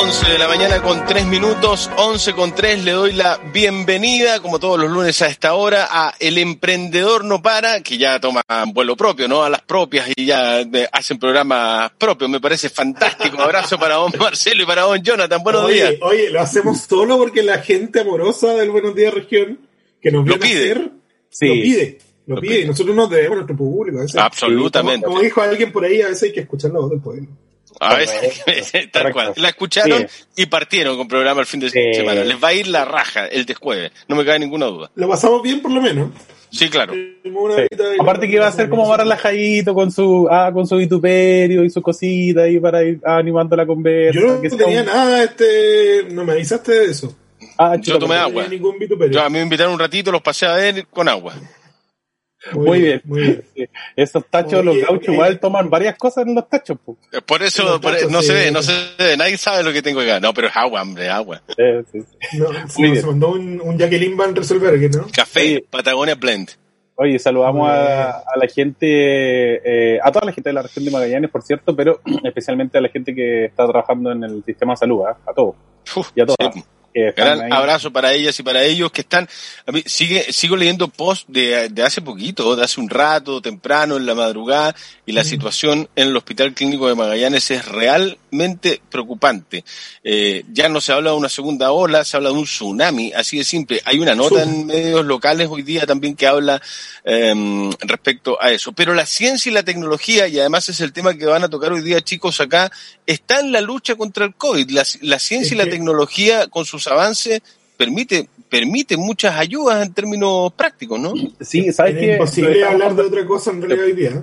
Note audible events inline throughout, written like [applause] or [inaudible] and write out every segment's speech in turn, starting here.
11 de la mañana con 3 minutos, 11 con 3, le doy la bienvenida, como todos los lunes a esta hora, a El Emprendedor No Para, que ya toma vuelo propio, ¿no? A las propias y ya hacen programas propios, me parece fantástico. Un abrazo para don Marcelo y para don Jonathan, buenos oye, días. Oye, lo hacemos solo porque la gente amorosa del Buenos Días Región, que nos Lo viene a pide. hacer, Sí. lo pide. Lo, Lo pide. pide. Y nosotros nos debemos a nuestro público. a veces. Absolutamente. Como, como dijo alguien por ahí, a veces hay que escuchar la voz del pueblo. A veces, tal cual. La escucharon Sí. y partieron con programa el fin de Sí. semana. Les va a ir la raja el desjueves, no me cabe ninguna duda. Lo pasamos bien por lo menos. Sí, claro. Sí. Aparte que iba a ser como más relajadito con su ah, con su vituperio y su cosita ahí para ir animando la conversa. Yo no que tenía nada, este, no me avisaste de eso. Ah, Yo tomé No agua. tenía ningún vituperio. Yo, a mí me invitaron un ratito, los pasé a ver con agua. Muy bien. Muy bien. Sí. Esos tachos, Oye, los gauchos eh, igual toman varias cosas en los tachos. po. Por eso Los por- tachos, no sí. se ve, no se ve, nadie sabe lo que tengo acá. No, pero es agua, hombre, agua. Eh, sí, sí. No, Muy se, mandó un, un Jacqueline Van Resolver, que ¿no? Café, Sí. Patagonia Blend. Oye, saludamos a, a la gente, eh, a toda la gente de la región de Magallanes, por cierto, pero [clears throat] especialmente a la gente que está trabajando en el sistema de salud, ¿ah? a todos. Uf, Y a todas. Que Gran ahí. abrazo para ellas y para ellos que están. A mí sigue, sigo leyendo post de, de hace poquito, de hace un rato, temprano, en la madrugada, y la situación en el Hospital Clínico de Magallanes es realmente preocupante. Eh, ya no se habla de una segunda ola, se habla de un tsunami, así de simple. Hay una nota en medios locales hoy día también que habla eh, respecto a eso. Pero la ciencia y la tecnología, y además es el tema que van a tocar hoy día chicos acá, está en la lucha contra el COVID. La, la ciencia y la tecnología con sus avances permite permite muchas ayudas en términos prácticos, ¿no? Sí, ¿sabes Es qué? imposible hablar de otra cosa en realidad hoy día. ¿eh?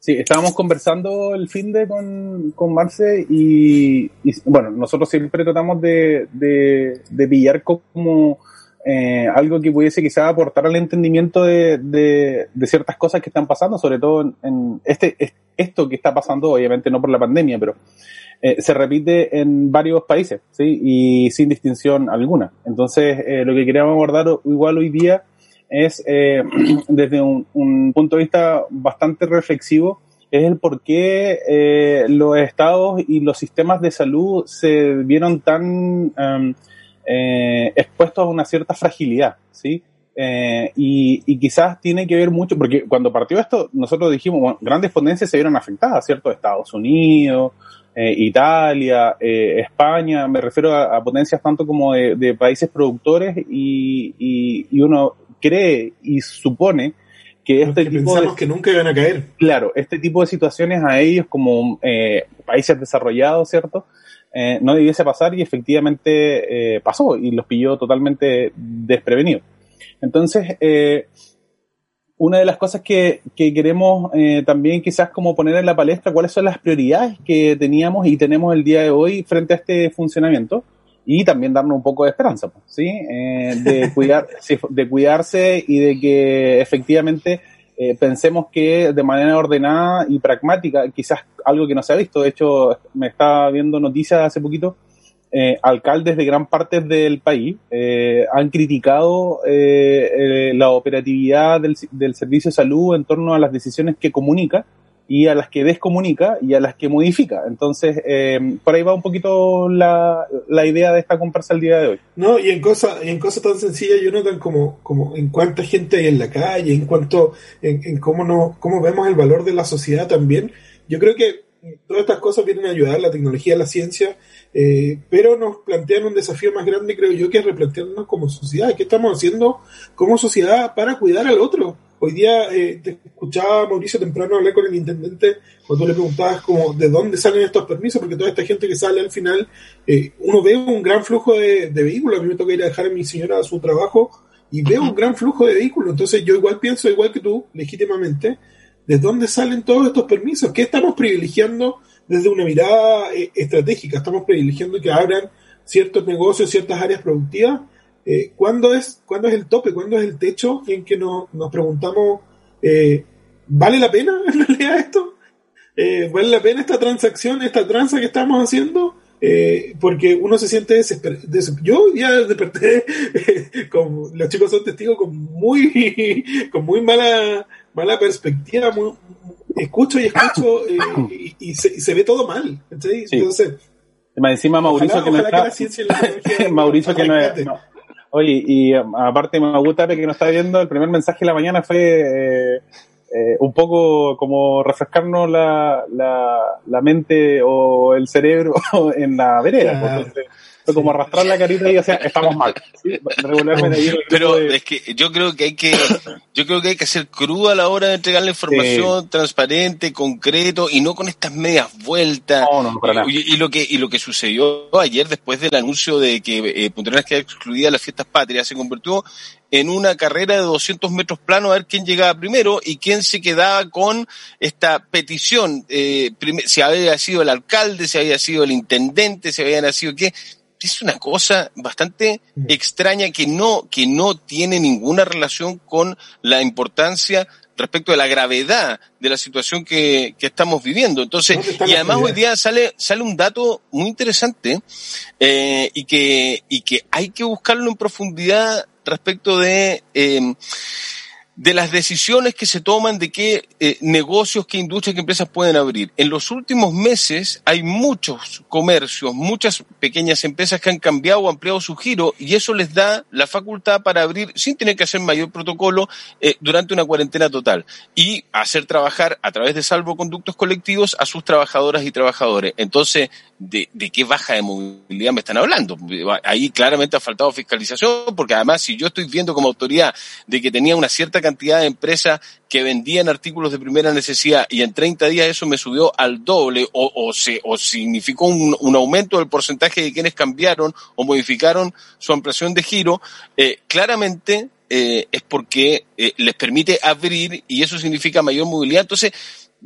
Sí, estábamos conversando el fin de con, con Marce y, y, bueno, nosotros siempre tratamos de, de, de pillar como eh, algo que pudiese quizá aportar al entendimiento de, de, de ciertas cosas que están pasando, sobre todo en, en este, es- esto que está pasando, obviamente no por la pandemia, pero eh, se repite en varios países, ¿sí? Y sin distinción alguna. Entonces, eh, lo que queríamos abordar igual hoy día es, eh, [clears throat] desde un, un punto de vista bastante reflexivo, es el por qué eh, los estados y los sistemas de salud se vieron tan eh, expuestos a una cierta fragilidad, ¿sí? Eh, y, y quizás tiene que ver mucho, porque cuando partió esto, nosotros dijimos, bueno, grandes potencias se vieron afectadas, ¿cierto? Estados Unidos, eh, Italia, eh, España, me refiero a, a potencias tanto como de, de países productores y, y, y uno cree y supone que este Que tipo de, que nunca iban a caer. claro, este tipo de situaciones a ellos como eh, países desarrollados, ¿cierto? Eh, no debiese pasar y efectivamente eh, pasó y los pilló totalmente desprevenidos. Entonces, eh, una de las cosas que, que queremos eh, también quizás como poner en la palestra, cuáles son las prioridades que teníamos y tenemos el día de hoy frente a este funcionamiento y también darnos un poco de esperanza, pues, ¿sí? Eh, de, [laughs] cuidar, de cuidarse y de que efectivamente eh, pensemos que de manera ordenada y pragmática, quizás algo que no se ha visto, de hecho me estaba viendo noticias hace poquito, eh, alcaldes de gran parte del país eh, han criticado eh, eh, la operatividad del, del servicio de salud en torno a las decisiones que comunica y a las que descomunica y a las que modifica. Entonces, por ahí va un poquito la, la idea de esta conversa el día de hoy. No, y en cosas en cosas tan sencillas, Jonathan, como, como en cuánta gente hay en la calle, en cuanto, en, en cómo no, cómo vemos el valor de la sociedad también. Yo creo que todas estas cosas vienen a ayudar, la tecnología, la ciencia, eh, pero nos plantean un desafío más grande, creo yo, que es replantearnos como sociedad. ¿Qué estamos haciendo como sociedad para cuidar al otro? Hoy día eh, te escuchaba Mauricio temprano hablar con el intendente cuando le preguntabas como de dónde salen estos permisos, porque toda esta gente que sale al final, eh, uno ve un gran flujo de, de vehículos. A mí me toca ir a dejar a mi señora a su trabajo y veo un gran flujo de vehículos. Entonces yo igual pienso, igual que tú, legítimamente, ¿de dónde salen todos estos permisos? ¿Qué estamos privilegiando desde una mirada eh, estratégica, estamos privilegiando que abran ciertos negocios, ciertas áreas productivas. Eh, ¿cuándo, es, ¿Cuándo es el tope? ¿Cuándo es el techo en que nos, nos preguntamos, eh, ¿vale la pena en [laughs] realidad esto? ¿Vale la pena esta transacción, esta tranza que estamos haciendo? Porque uno se siente desesperado. Yo ya desperté, [laughs] como los chicos son testigos, con muy, [laughs] con muy mala, mala perspectiva. escucho y escucho eh, [coughs] y, se, ve todo mal. Entonces, encima Mauricio que no está, [laughs] Mauricio que no, es, Oye, y aparte me gusta que no está viendo, el primer mensaje de la mañana fue eh, eh, un poco como refrescarnos la, la, mente o el cerebro [laughs] en la vereda. Pues, fue como arrastrar la carita y decir, estamos mal. Pero es que yo creo que hay que, yo creo que hay que ser crudo a la hora de entregar la información, transparente, concreto, y no con estas medias vueltas. y, lo que, y lo que sucedió ayer después del anuncio de que eh, Punta Arenas queda excluida de las fiestas patrias, se convirtió en una carrera de 200 metros plano a ver quién llegaba primero y quién se quedaba con esta petición, eh, si había sido el alcalde, si había sido el intendente, si había nacido qué es una cosa bastante mm. extraña que no, que no tiene ninguna relación con la importancia respecto de la gravedad de la situación que, que estamos viviendo. Entonces, y además hoy día sale, sale un dato muy interesante eh, y, que, y que hay que buscarlo en profundidad respecto de eh, de las decisiones que se toman de qué eh, negocios, qué industrias, qué empresas pueden abrir. En los últimos meses hay muchos comercios, muchas pequeñas empresas que han cambiado o ampliado su giro y eso les da la facultad para abrir sin tener que hacer mayor protocolo eh, durante una cuarentena total y hacer trabajar a través de salvoconductos colectivos a sus trabajadoras y trabajadores. Entonces, ¿de, de qué baja de movilidad me están hablando? Ahí claramente ha faltado fiscalización porque además si yo estoy viendo como autoridad de que tenía una cierta cantidad de empresas que vendían artículos de primera necesidad y en 30 días eso me subió al doble o, o, se, o significó un, un, aumento del porcentaje de quienes cambiaron o modificaron su ampliación de giro, eh, claramente eh, es porque eh, les permite abrir y eso significa mayor movilidad. Entonces,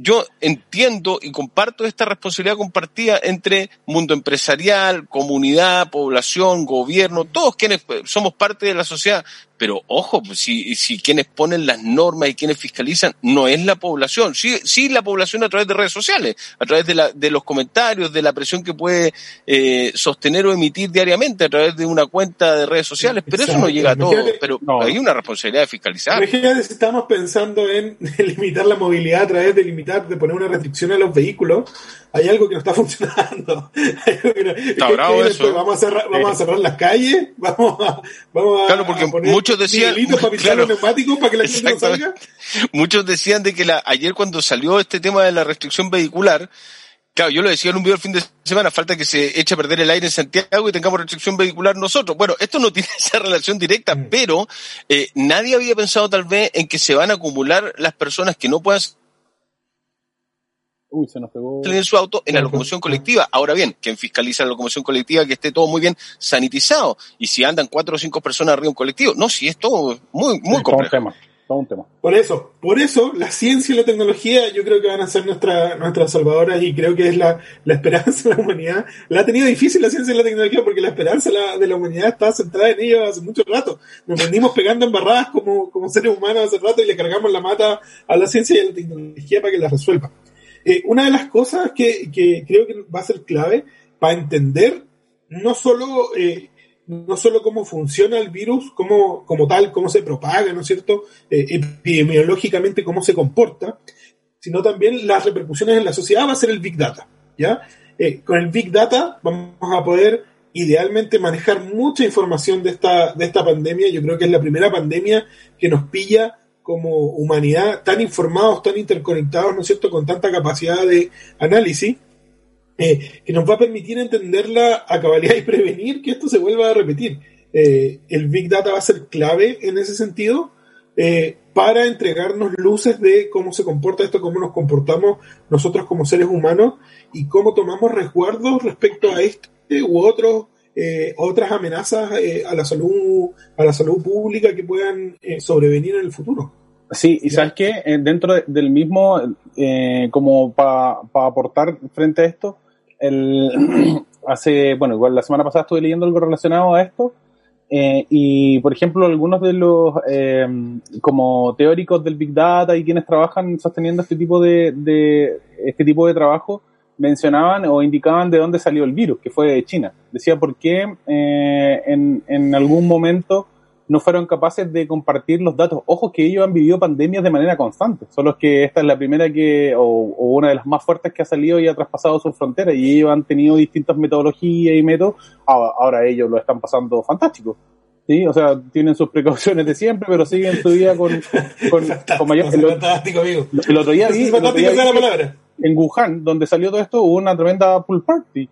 yo entiendo y comparto esta responsabilidad compartida entre mundo empresarial, comunidad, población, gobierno, todos quienes somos parte de la sociedad, pero ojo, pues, si, si quienes ponen las normas y quienes fiscalizan no es la población, sí, sí la población a través de redes sociales, a través de, la, de los comentarios, de la presión que puede eh, sostener o emitir diariamente a través de una cuenta de redes sociales, pero eso no llega a todo, pero hay una responsabilidad de fiscalizar. Imagínate si estamos pensando en [laughs] limitar la movilidad a través de limitar, de poner una restricción a los vehículos, hay algo que no está [laughs] funcionando. está bravo eso. Vamos a cerrar, vamos a cerrar las calles, vamos a, vamos claro, porque muchos decían, para claro, los neumáticos para que la gente no salga. Muchos decían de que la, ayer cuando salió este tema de la restricción vehicular, Claro, yo lo decía en un video el fin de semana, falta que se eche a perder el aire en Santiago y tengamos restricción vehicular nosotros. Bueno, esto no [laughs] tiene esa relación directa, mm. pero eh, nadie había pensado tal vez en que se van a acumular las personas que no puedan Uy, se nos pegó. en su auto en la locomoción colectiva. Ahora bien, quien fiscaliza la locomoción colectiva que esté todo muy bien sanitizado. Y si andan cuatro o cinco personas arriba de un colectivo. No, si es todo muy, muy complejo. un tema. Todo un tema. Por eso, por eso, la ciencia y la tecnología yo creo que van a ser nuestra, nuestras salvadoras y creo que es la, la esperanza de la humanidad. La ha tenido difícil la ciencia y la tecnología porque la esperanza de la humanidad está centrada en ellos hace mucho rato. Nos venimos pegando embarradas como, como seres humanos hace rato y le cargamos la mata a la ciencia y a la tecnología para que la resuelva. Eh, una de las cosas que, creo que va a ser clave para entender no solo, eh, no solo cómo funciona el virus como, como tal, cómo se propaga, ¿no es cierto? Eh, epidemiológicamente, cómo se comporta, sino también las repercusiones en la sociedad va a ser el Big Data, ¿ya? con el Big Data vamos a poder idealmente manejar mucha información de esta, de esta pandemia. Yo creo que es la primera pandemia que nos pilla como humanidad tan informados, tan interconectados, ¿no es cierto?, con tanta capacidad de análisis, eh, que nos va a permitir entenderla a cabalidad y prevenir que esto se vuelva a repetir. Eh, el Big Data va a ser clave en ese sentido eh, para entregarnos luces de cómo se comporta esto, cómo nos comportamos nosotros como seres humanos y cómo tomamos resguardos respecto a este u otros otras amenazas a la salud a la salud pública que puedan sobrevenir en el futuro. Sí, y sabes qué, eh, dentro del mismo, eh, como para aportar frente a esto, el, [clears throat] hace, bueno, igual la semana pasada estuve leyendo algo relacionado a esto, eh, y por ejemplo, algunos de los como teóricos del Big Data y quienes trabajan sosteniendo este tipo de, de, este tipo de trabajo mencionaban o indicaban de dónde salió el virus, que fue de China. Decía por qué en, en algún momento no fueron capaces de compartir los datos. Ojo que ellos han vivido pandemias de manera constante, solo que esta es la primera que, o, una de las más fuertes que ha salido y ha traspasado sus fronteras, y ellos han tenido distintas metodologías y métodos, ahora ellos lo están pasando fantástico. ¿sí? O sea, tienen sus precauciones de siempre, pero siguen su vida con, [laughs] con, mayor... fantástico, amigo. El otro día vi, en Wuhan, donde salió todo esto, hubo una tremenda pool party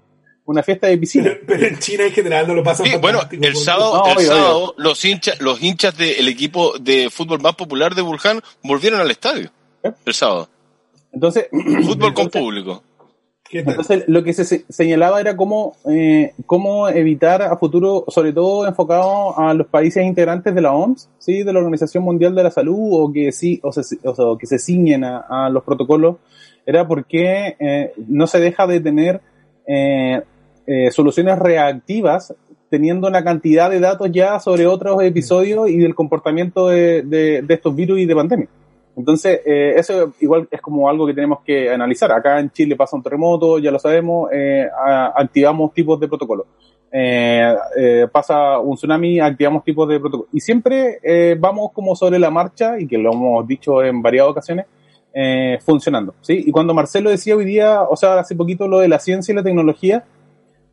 una fiesta de piscina. [laughs] Pero, en China en general no lo pasan sí, Bueno, el sábado, el sábado los hinchas, los hinchas del equipo de fútbol más popular de Wuhan volvieron al estadio. ¿Eh? El sábado. Entonces, [clears throat] fútbol con público. Entonces, lo que se señalaba era cómo, eh, cómo evitar a futuro, sobre todo enfocado a los países integrantes de la OMS, ¿sí? de la Organización Mundial de la Salud, o que sí, o, se, o que se ciñen a, los protocolos, era porque eh, no se deja de tener eh, eh, soluciones reactivas teniendo una cantidad de datos ya sobre otros episodios y del comportamiento de, estos virus y de pandemia. Entonces, eh, eso igual es como algo que tenemos que analizar. Acá en Chile pasa un terremoto, ya lo sabemos, eh, activamos tipos de protocolos. pasa un tsunami, activamos tipos de protocolos. Y siempre vamos como sobre la marcha, y que lo hemos dicho en varias ocasiones, funcionando. ¿sí? Y cuando Marcelo decía hoy día, o sea, hace poquito lo de la ciencia y la tecnología,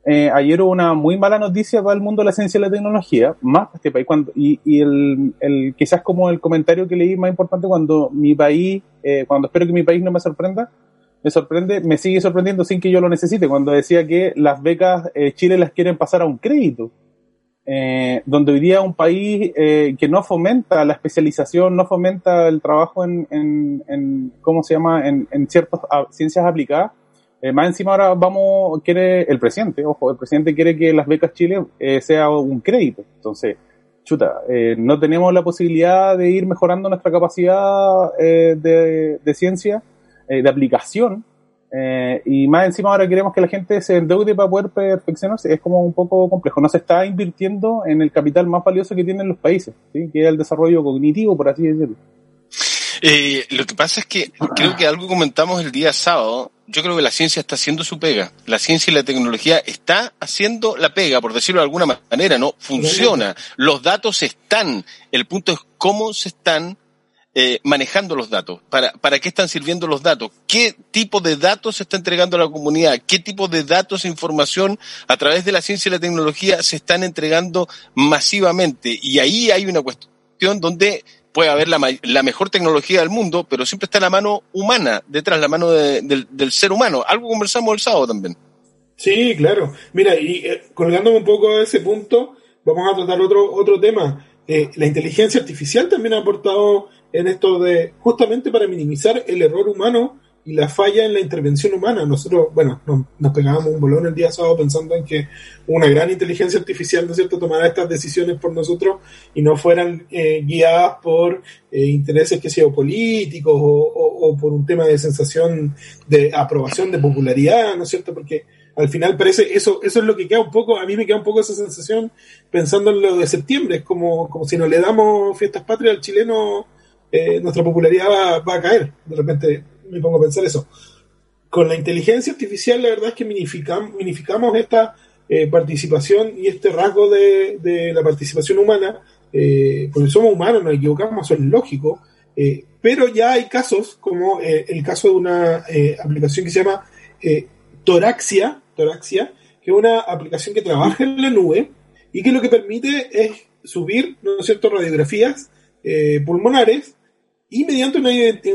eh, ayer hubo una muy mala noticia para el mundo de la ciencia y la tecnología, más este país, cuando, y, y el, el, quizás como el comentario que leí más importante cuando mi país, eh, cuando espero que mi país no me sorprenda, me sorprende, me sigue sorprendiendo sin que yo lo necesite, cuando decía que las becas eh, Chile las quieren pasar a un crédito, eh, donde hoy día un país eh, que no fomenta la especialización, no fomenta el trabajo en, en, en ¿cómo se llama?, en, en ciertas ciencias aplicadas, eh, más encima ahora vamos, quiere el presidente, ojo, el presidente quiere que las becas Chile eh, sea un crédito. Entonces, chuta, eh, no tenemos la posibilidad de ir mejorando nuestra capacidad de, de, ciencia, de aplicación, y más encima ahora queremos que la gente se endeude para poder perfeccionarse. Es como un poco complejo. No se está invirtiendo en el capital más valioso que tienen los países, que es el desarrollo cognitivo, por así decirlo. Eh, lo que pasa es que creo que algo comentamos el día sábado. Yo creo que la ciencia está haciendo su pega. La ciencia y la tecnología está haciendo la pega, por decirlo de alguna manera, ¿no? Funciona. Los datos están. El punto es cómo se están eh, manejando los datos. ¿Para, ¿Para qué están sirviendo los datos? ¿Qué tipo de datos se está entregando a la comunidad? ¿Qué tipo de datos e información a través de la ciencia y la tecnología se están entregando masivamente? Y ahí hay una cuestión donde puede haber la, la, mejor tecnología del mundo, pero siempre está la mano humana detrás, la mano del, ser humano. Algo conversamos el sábado también. Sí, claro. Mira, y eh, colgándome un poco de ese punto, vamos a tratar otro, otro tema. Eh, la inteligencia artificial también ha aportado en esto de, justamente para minimizar el error humano y la falla en la intervención humana. Nosotros, bueno, nos, pegábamos un bolón el día sábado pensando en que una gran inteligencia artificial, ¿no es cierto?, tomara estas decisiones por nosotros y no fueran eh, guiadas por eh, intereses que sean políticos o, por un tema de sensación de aprobación, de popularidad, ¿no es cierto? Porque al final parece eso eso es lo que queda un poco a mí me queda un poco esa sensación pensando en lo de septiembre es como como si no le damos fiestas patrias al chileno eh, nuestra popularidad va, va, a caer de repente me pongo a pensar eso. Con la inteligencia artificial, la verdad es que minificamos, minificamos esta eh, participación y este rasgo de, la participación humana, eh, porque somos humanos, nos equivocamos, eso es lógico, eh, pero ya hay casos, como el caso de una aplicación que se llama Toraxia, Toraxia, que es una aplicación que trabaja en la nube y que lo que permite es subir, ¿no es cierto?, radiografías pulmonares y mediante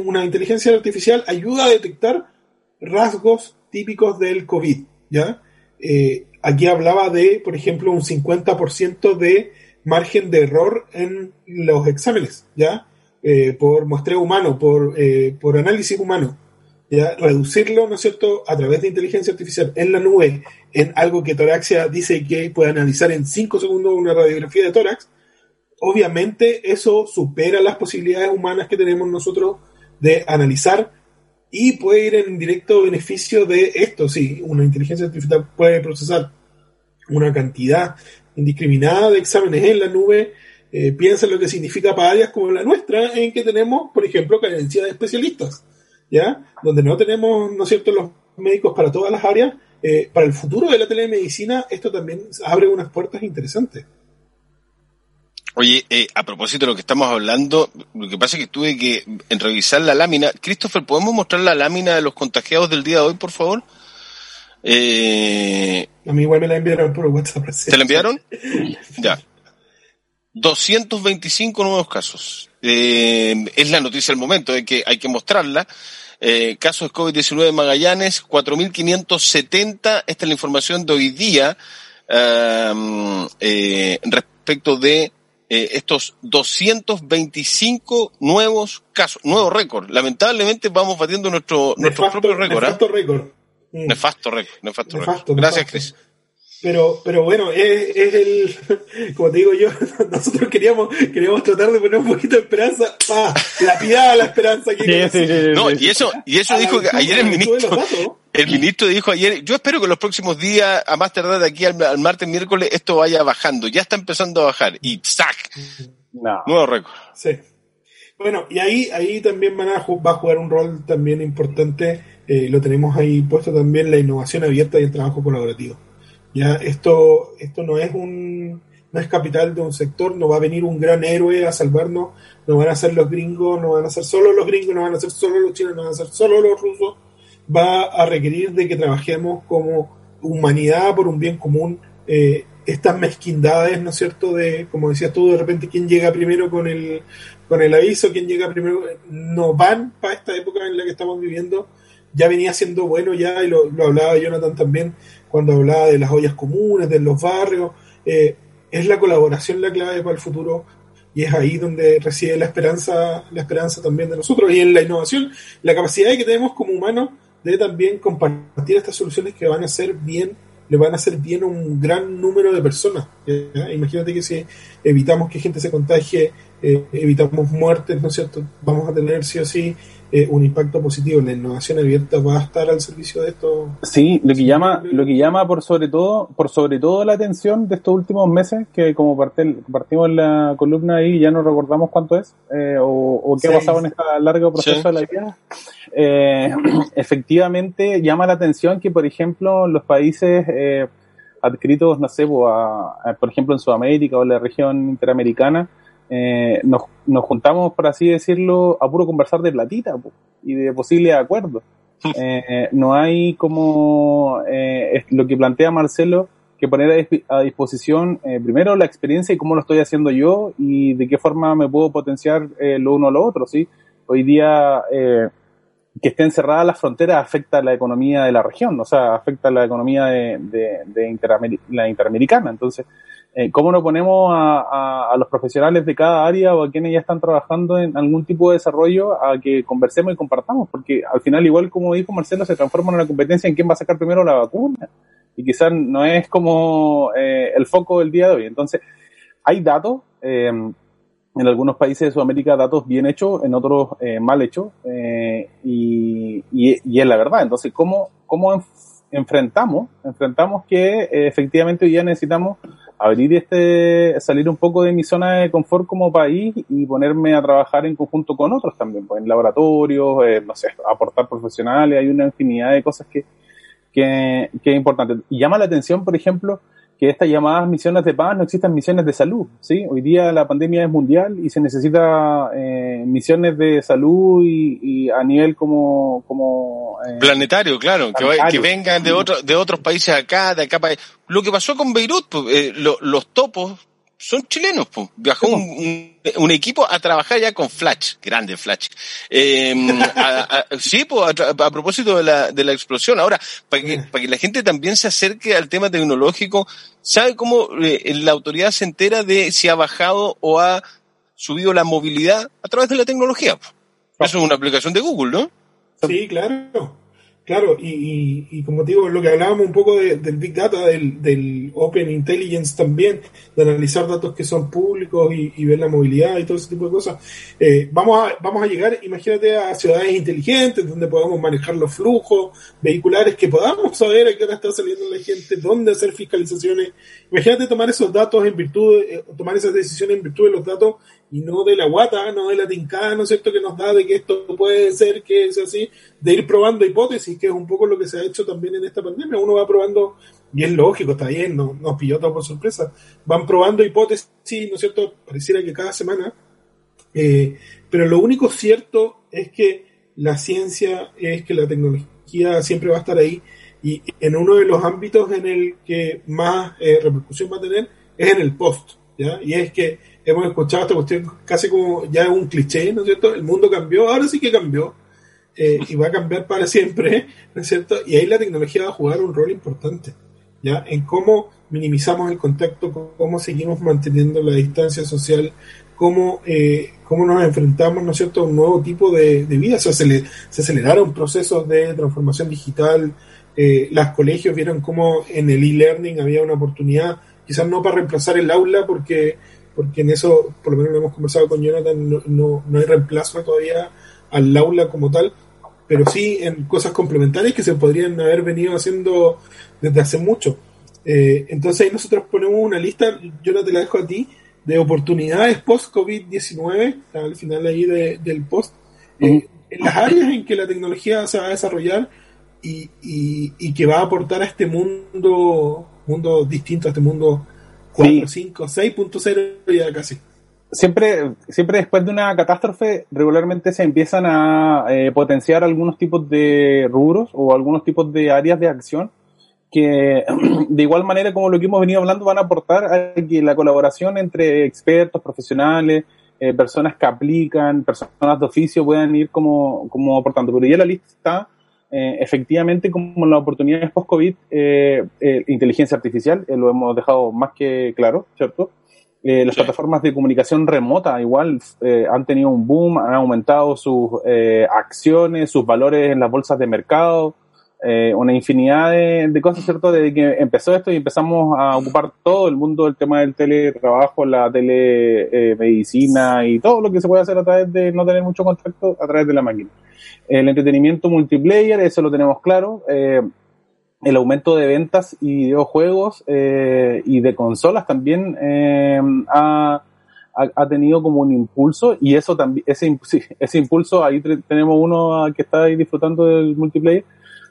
una, inteligencia artificial ayuda a detectar rasgos típicos del COVID. ¿ya? Eh, aquí hablaba de, por ejemplo, un 50% de margen de error en los exámenes, ¿ya? Eh, por muestreo humano, por, eh, por análisis humano. ¿ya? Reducirlo, ¿no es cierto?, a través de inteligencia artificial en la nube, en algo que Toraxia dice que puede analizar en 5 segundos una radiografía de tórax, obviamente eso supera las posibilidades humanas que tenemos nosotros de analizar y puede ir en directo beneficio de esto. Sí, una inteligencia artificial puede procesar una cantidad indiscriminada de exámenes en la nube. Eh, piensa en lo que significa para áreas como la nuestra, en que tenemos, por ejemplo, carencia de especialistas, ¿ya? Donde no tenemos, ¿no cierto?, los médicos para todas las áreas. Eh, para el futuro de la telemedicina, esto también abre unas puertas interesantes. Oye, eh, a propósito de lo que estamos hablando, lo que pasa es que tuve que revisar la lámina. Christopher, ¿podemos mostrar la lámina de los contagiados del día de hoy, por favor? Eh, a mí igual me la enviaron por WhatsApp. ¿Te la enviaron? [laughs] ya. 225 nuevos casos. Eh, es la noticia del momento, hay que, hay que mostrarla. Eh, casos de COVID-19 en Magallanes, 4.570. Esta es la información de hoy día eh, respecto de eh, estos 225 nuevos casos, nuevo récord. Lamentablemente vamos batiendo nuestro, nuestro propio récord. ¿ah? Nefasto récord. Nefasto récord. Nefasto, récord. Gracias, Cris. Pero, pero bueno, es, es, el, [laughs] como te digo yo, [laughs] nosotros queríamos, queríamos tratar de poner un poquito de esperanza, pa, lapidada la esperanza que sí, sí, No, y eso, y eso dijo que ayer el ministro, el ministro dijo ayer, yo espero que los próximos días, a más tardar de aquí al, martes, miércoles, esto vaya bajando, ya está empezando a bajar, y. No. Nuevo récord. Sí. Bueno, y ahí, ahí también van a, va a jugar un rol también importante, eh, lo tenemos ahí puesto también, la innovación abierta y el trabajo colaborativo ya esto, esto no es un no es capital de un sector, no va a venir un gran héroe a salvarnos, no van a ser los gringos, no van a ser solo los gringos, no van a ser solo los chinos, no van a ser solo los rusos, va a requerir de que trabajemos como humanidad por un bien común. Eh, estas mezquindades, ¿no es cierto? De, como decías tú, de repente quién llega primero con el, con el aviso, quién llega primero, no van para esta época en la que estamos viviendo. Ya venía siendo bueno ya, y lo, lo hablaba Jonathan también, cuando hablaba de las ollas comunes, de los barrios. Eh, es la colaboración la clave para el futuro y es ahí donde reside la esperanza, la esperanza también de nosotros y en la innovación, la capacidad que tenemos como humanos de también compartir estas soluciones que van a hacer bien, le van a hacer bien a un gran número de personas. Imagínate que si evitamos que gente se contagie, eh, evitamos muertes, ¿no es cierto? Vamos a tener sí o sí eh, un impacto positivo. La innovación abierta va a estar al servicio de esto. Sí, lo que llama, lo que llama por sobre todo, por sobre todo la atención de estos últimos meses, que como partimos en la columna ahí, ya no recordamos cuánto es, eh, o, qué ha pasado en este largo proceso de la vida. Eh, [clears throat] efectivamente llama la atención que, por ejemplo, los países adscritos, no sé, por ejemplo en Sudamérica o en la región interamericana, eh, nos, nos, juntamos, por así decirlo, a puro conversar de platita y de posibles acuerdos. [laughs] Eh, no hay como eh, lo que plantea Marcelo, que poner a, disposición primero la experiencia y cómo lo estoy haciendo yo y de qué forma me puedo potenciar lo uno o lo otro. ¿sí? Hoy día que estén cerradas las fronteras afecta a la economía de la región, o sea, afecta a la economía de, de, de la interamericana. Entonces, eh, ¿cómo nos ponemos a, los profesionales de cada área o a quienes ya están trabajando en algún tipo de desarrollo a que conversemos y compartamos? Porque al final, igual como dijo Marcelo, se transforma en una competencia en quién va a sacar primero la vacuna. Y quizás no es como eh, el foco del día de hoy. Entonces, hay datos, eh, en algunos países de Sudamérica datos bien hechos, en otros mal hechos, y, y, es la verdad. Entonces, ¿cómo, cómo enfrentamos, enfrentamos que efectivamente hoy día necesitamos abrir este, salir un poco de mi zona de confort como país y ponerme a trabajar en conjunto con otros también, pues en laboratorios, eh, no sé, aportar profesionales, hay una infinidad de cosas que, que, que es importante. Y llama la atención, por ejemplo, que estas llamadas misiones de paz no existan misiones de salud, ¿sí? Hoy día la pandemia es mundial y se necesita eh, misiones de salud y, a nivel como... como eh, planetario, claro, Que, vengan de, otro, de otros países acá, de acá para... Lo que pasó con Beirut, pues, eh, los topos son chilenos, pues. Viajó un, un, equipo a trabajar ya con Flash, grande Flash. Eh, sí, pues, a, propósito de la, de la explosión. Ahora, para que, para que la gente también se acerque al tema tecnológico, ¿sabe cómo eh, la autoridad se entera de si ha bajado o ha subido la movilidad a través de la tecnología? Eso es una aplicación de Google, ¿no? Sí, claro. Claro, y, y, como digo, lo que hablábamos un poco del Big Data, del, Open Intelligence también, de analizar datos que son públicos y, ver la movilidad y todo ese tipo de cosas. Eh, vamos, a, vamos a llegar, imagínate, a ciudades inteligentes donde podamos manejar los flujos vehiculares, que podamos saber a qué hora está saliendo la gente, dónde hacer fiscalizaciones. Imagínate tomar esos datos en virtud, eh, tomar esas decisiones en virtud de los datos y no de la guata, no de la tincada, ¿no es cierto?, que nos da de que esto puede ser, que es así, de ir probando hipótesis, que es un poco lo que se ha hecho también en esta pandemia. Uno va probando, y es lógico, está bien, no, nos pilló todo por sorpresa, van probando hipótesis, ¿no es cierto?, pareciera que cada semana, eh, pero lo único cierto es que la ciencia, es que la tecnología siempre va a estar ahí, y en uno de los ámbitos en el que más eh, repercusión va a tener es en el post, ¿ya? Y es que hemos escuchado esta cuestión casi como ya un cliché, ¿no es cierto? El mundo cambió, ahora sí que cambió, eh, y va a cambiar para siempre, [laughs] ¿no es cierto? Y ahí la tecnología va a jugar un rol importante, ¿ya? En cómo minimizamos el contacto, cómo seguimos manteniendo la distancia social, cómo, eh, cómo nos enfrentamos, ¿no es cierto?, a un nuevo tipo de, vida. se, se aceleraron procesos de transformación digital, eh, los colegios vieron cómo en el e-learning había una oportunidad, quizás no para reemplazar el aula, porque porque en eso, por lo menos lo hemos conversado con Jonathan, no, no, hay reemplazo todavía al aula como tal, pero sí en cosas complementarias que se podrían haber venido haciendo desde hace mucho. Eh, entonces ahí nosotros ponemos una lista, yo no te la dejo a ti, de oportunidades post-COVID-19, al final ahí del post, eh, en las áreas en que la tecnología se va a desarrollar y, y, y que va a aportar a este mundo, mundo distinto, a este mundo 4, 5, 6.0 ya casi. Siempre, siempre después de una catástrofe, regularmente se empiezan a eh, potenciar algunos tipos de rubros o algunos tipos de áreas de acción que [clears throat] de igual manera como lo que hemos venido hablando van a aportar a que la colaboración entre expertos, profesionales, eh, personas que aplican, personas de oficio puedan ir como, como aportando. Pero ya la lista está eh, efectivamente como las oportunidades post-COVID, eh, eh, inteligencia artificial, lo hemos dejado más que claro, ¿cierto? las plataformas de comunicación remota igual han tenido un boom, han aumentado sus acciones, sus valores en las bolsas de mercado, una infinidad de, cosas, ¿cierto? Desde que empezó esto y empezamos a ocupar todo el mundo del tema del teletrabajo, la telemedicina y todo lo que se puede hacer a través de no tener mucho contacto a través de la máquina. El entretenimiento multiplayer, eso lo tenemos claro. Eh, el aumento de ventas y videojuegos eh, y de consolas también eh, ha, ha, tenido como un impulso y eso también ese, [laughs] ese impulso ahí tenemos uno que está ahí disfrutando del multiplayer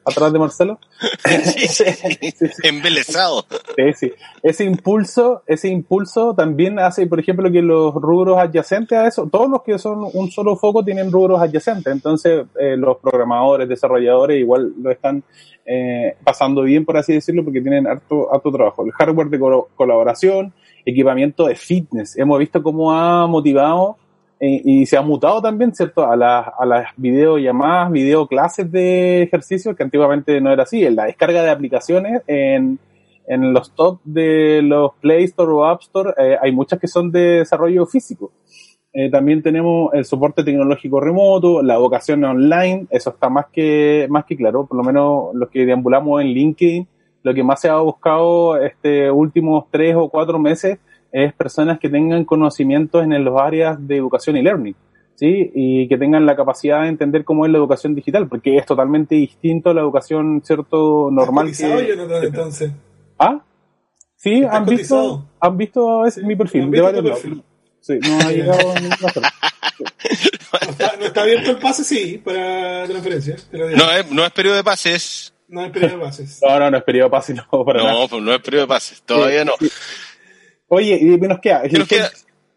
atrás de Marcelo. [laughs] [laughs] Sí. Ese impulso, ese impulso también hace, por ejemplo, que los rubros adyacentes a eso, todos los que son un solo foco tienen rubros adyacentes. Entonces, eh, los programadores, desarrolladores igual lo están eh, pasando bien, por así decirlo, porque tienen harto, harto trabajo. El hardware de colaboración, equipamiento de fitness. Hemos visto cómo ha motivado y, se ha mutado también, ¿cierto? A, las a las videollamadas, videoclases de ejercicio, que antiguamente no era así. En la descarga de aplicaciones, en, en los top de los Play Store o App Store, eh, hay muchas que son de desarrollo físico. Eh, también tenemos el soporte tecnológico remoto, la vocación online, eso está más que, más que claro, por lo menos los que deambulamos en LinkedIn, lo que más se ha buscado este últimos tres o cuatro meses es personas que tengan conocimientos en las áreas de educación y learning, ¿sí? Y que tengan la capacidad de entender cómo es la educación digital, porque es totalmente distinto a la educación, ¿cierto?, normal. Que, entonces? ¿Ah? Sí, han visto, han visto mi perfil, de varios Sí, no ha llegado no, [laughs] está, no está abierto el pase, sí, para transferencia. No es, no es periodo de pases. No es periodo de pases. [laughs] No, no, no es periodo de pases, no, para no, nada. pues no es periodo de pases, todavía no. Oye, y nos queda el,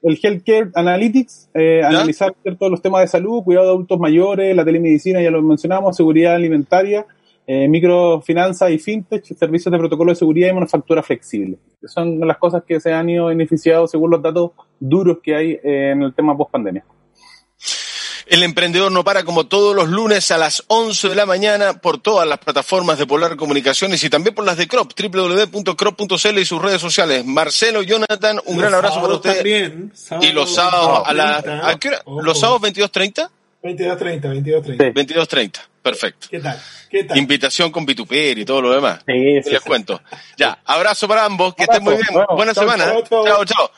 el Healthcare Analytics, eh, analizar todos los temas de salud, cuidado de adultos mayores, la telemedicina, ya lo mencionamos, seguridad alimentaria, eh, microfinanzas y fintech, servicios de protocolo de seguridad y manufactura flexible. Son las cosas que se han ido beneficiado según los datos duros que hay eh, en el tema post pandemia. El emprendedor no para como todos los lunes a las 11 de la mañana por todas las plataformas de Polar Comunicaciones y también por las de Crop, www.crop.cl y sus redes sociales. Marcelo, Jonathan, un gran abrazo para ustedes. y los sábados a la ¿a qué hora? ¿Los sábados 22.30? 22.30, 22.30. 22.30. Perfecto. ¿Qué tal? ¿Qué tal? Invitación con vituperio y todo lo demás. Sí, sí, Les sí. cuento. Ya, abrazo para ambos, que Abrazo, estén muy bien. bueno, Buena chao, semana. chao. chao. chao.